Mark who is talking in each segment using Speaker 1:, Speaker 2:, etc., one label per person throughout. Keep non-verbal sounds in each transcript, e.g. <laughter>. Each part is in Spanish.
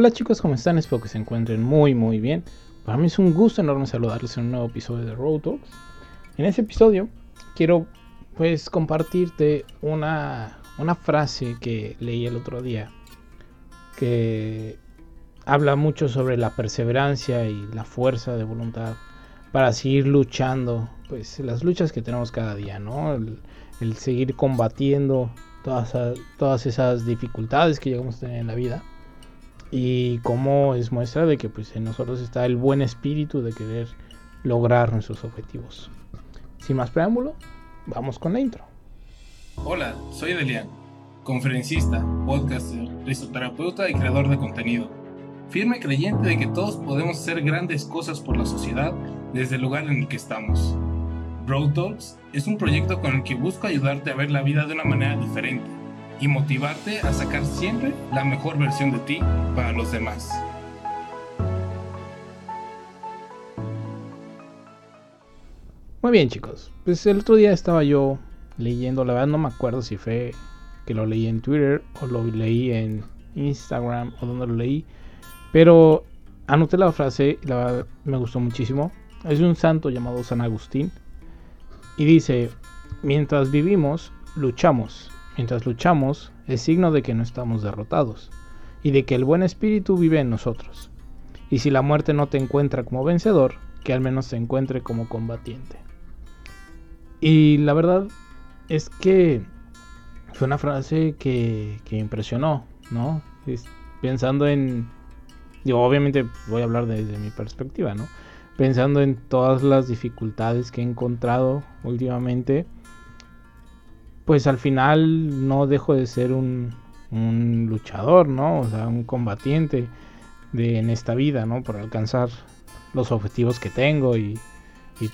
Speaker 1: Hola chicos, ¿cómo están? Espero que se encuentren muy muy bien. Para mí es un gusto enorme saludarles en un nuevo episodio de Road Talks. En este episodio quiero pues compartirte una, una frase que leí el otro día que habla mucho sobre la perseverancia y la fuerza de voluntad para seguir luchando, pues las luchas que tenemos cada día, ¿no? El, seguir combatiendo todas, todas esas dificultades que llegamos a tener en la vida y cómo es muestra de que pues en nosotros está el buen espíritu de querer lograr nuestros objetivos. Sin más preámbulo, vamos con la intro.
Speaker 2: Hola, soy Delian, conferencista, podcaster, risoterapeuta y creador de contenido. Firme creyente de que todos podemos hacer grandes cosas por la sociedad desde el lugar en el que estamos. Road Talks es un proyecto con el que busco ayudarte a ver la vida de una manera diferente y motivarte a sacar siempre la mejor versión de ti para los demás.
Speaker 1: Muy bien chicos, pues el otro día estaba yo leyendo, la verdad no me acuerdo si fue que lo leí en Twitter o lo leí en Instagram o donde lo leí, pero anoté la frase y la verdad me gustó muchísimo. Es de un santo llamado San Agustín y dice, mientras vivimos, luchamos Mientras luchamos, es signo de que no estamos derrotados y de que el buen espíritu vive en nosotros. Y si la muerte no te encuentra como vencedor, que al menos te encuentre como combatiente. Y la verdad es que fue una frase que, impresionó, ¿no? pensando en, digo, obviamente voy a hablar desde mi perspectiva, ¿no? Pensando en todas las dificultades que he encontrado últimamente pues al final no dejo de ser un, luchador, ¿no? O sea, un combatiente de, en esta vida, ¿no? Por alcanzar los objetivos que tengo y,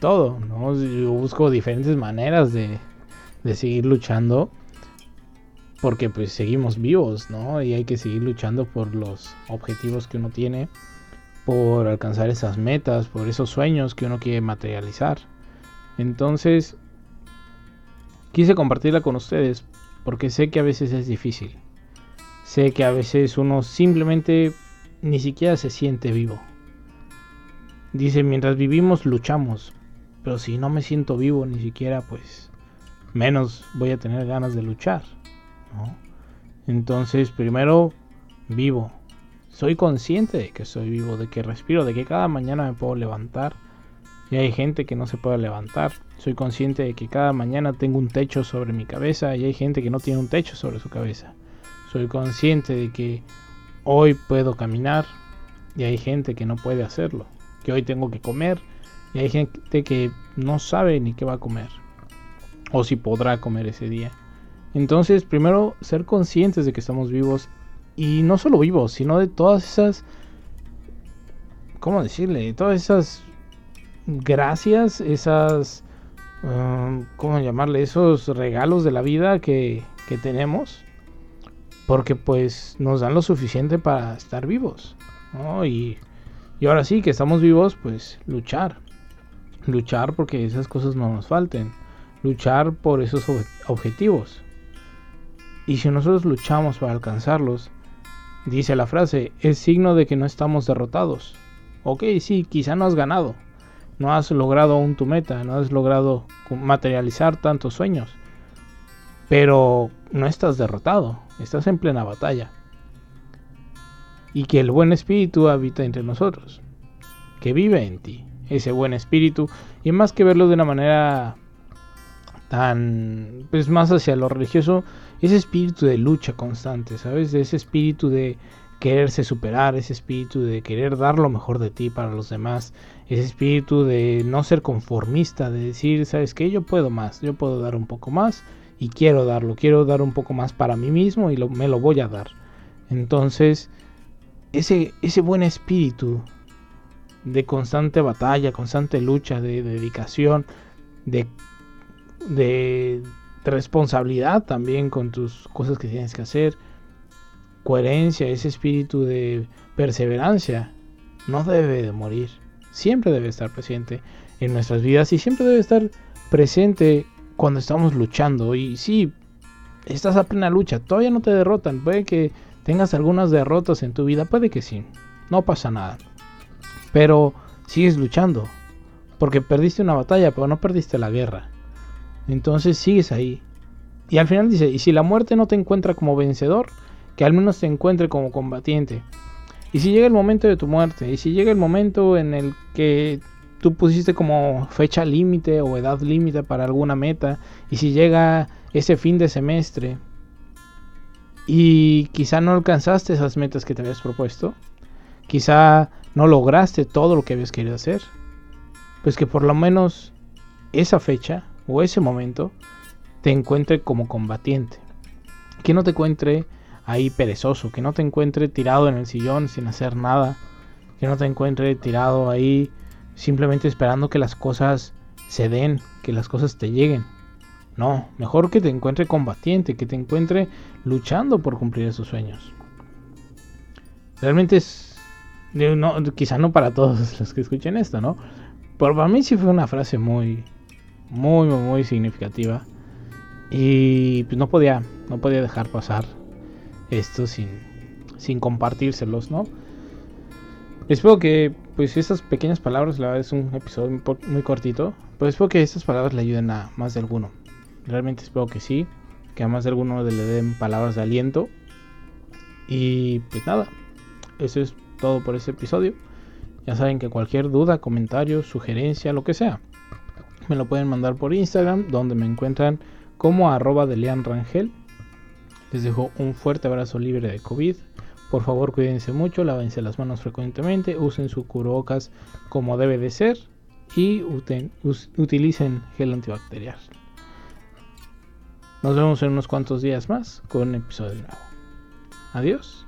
Speaker 1: todo, ¿no? Yo busco diferentes maneras de, de seguir luchando porque pues seguimos vivos, ¿no? Y hay que seguir luchando por los objetivos que uno tiene, por alcanzar esas metas, por esos sueños que uno quiere materializar. Entonces, quise compartirla con ustedes porque sé que a veces es difícil. Sé que a veces uno simplemente ni siquiera se siente vivo. Dice, mientras vivimos luchamos, pero si no me siento vivo ni siquiera pues menos voy a tener ganas de luchar. Entonces primero vivo. Soy consciente de que soy vivo, de que respiro, de que cada mañana me puedo levantar y hay gente que no se puede levantar. Soy consciente de que cada mañana tengo un techo sobre mi cabeza y hay gente que no tiene un techo sobre su cabeza. Soy consciente de que hoy puedo caminar y hay gente que no puede hacerlo. Que hoy tengo que comer y hay gente que no sabe ni qué va a comer. O si podrá comer ese día. Entonces, primero, ser conscientes de que estamos vivos. Y no solo vivos, sino de todas esas... ¿Cómo decirle? Todas esas gracias, esas, um, ¿cómo llamarle? Esos regalos de la vida que, que tenemos, porque pues nos dan lo suficiente para estar vivos, Y, y ahora sí que estamos vivos, pues luchar, luchar porque esas cosas no nos falten, luchar por esos objetivos. Y si nosotros luchamos para alcanzarlos, dice la frase, es signo de que no estamos derrotados. Ok, sí, quizá no has ganado, no has logrado aún tu meta, no has logrado materializar tantos sueños, pero no estás derrotado, estás en plena batalla. Y que el buen espíritu habita entre nosotros, que vive en ti, ese buen espíritu, y más que verlo de una manera tan, pues más hacia lo religioso, ese espíritu de lucha constante, ¿sabes? Ese espíritu de quererse superar, ese espíritu de querer dar lo mejor de ti para los demás, ese espíritu de no ser conformista, de decir, sabes que yo puedo más, yo puedo dar un poco más y quiero darlo, quiero dar un poco más para mí mismo y me lo voy a dar. Entonces, ese, ese buen espíritu de constante batalla, constante lucha, de, dedicación, de, de responsabilidad también con tus cosas que tienes que hacer, coherencia, ese espíritu de perseverancia, no debe de morir. Siempre debe estar presente en nuestras vidas y siempre debe estar presente cuando estamos luchando. Y si estás a plena lucha, todavía no te derrotan. Puede que tengas algunas derrotas en tu vida, puede que sí, no pasa nada. Pero sigues luchando, porque perdiste una batalla, pero no perdiste la guerra. Entonces sigues ahí. Y al final dice, y si la muerte no te encuentra como vencedor, que al menos te encuentre como combatiente. Y si llega el momento de tu muerte, y si llega el momento en el que tú pusiste como fecha límite o edad límite para alguna meta, y si llega ese fin de semestre y quizá no alcanzaste esas metas que te habías propuesto, quizá no lograste todo lo que habías querido hacer, pues que por lo menos esa fecha o ese momento te encuentre como combatiente. Que no te encuentre ahí perezoso, que no te encuentre tirado en el sillón sin hacer nada, que no te encuentre tirado ahí simplemente esperando que las cosas se den, que las cosas te lleguen. No, mejor que te encuentre combatiente, que te encuentre luchando por cumplir esos sueños. Realmente es, quizá no para todos <laughs> los que escuchen esto, ¿no? Pero para mí sí fue una frase muy, muy, muy significativa. Y pues no podía, no podía dejar pasar esto sin, sin compartírselos, ¿no? Espero que pues estas pequeñas palabras, la verdad es un episodio muy cortito, pero espero que estas palabras le ayuden a más de alguno. Realmente espero que sí, que a más de alguno le den palabras de aliento. Y pues nada, eso es todo por este episodio. Ya saben que cualquier duda, comentario, sugerencia, lo que sea, me lo pueden mandar por Instagram, donde me encuentran como arroba de Lean Rangel. Les dejo un fuerte abrazo libre de COVID. Por favor, cuídense mucho, lávense las manos frecuentemente, usen su cubrebocas como debe de ser y utilicen gel antibacterial. Nos vemos en unos cuantos días más con un episodio nuevo. Adiós.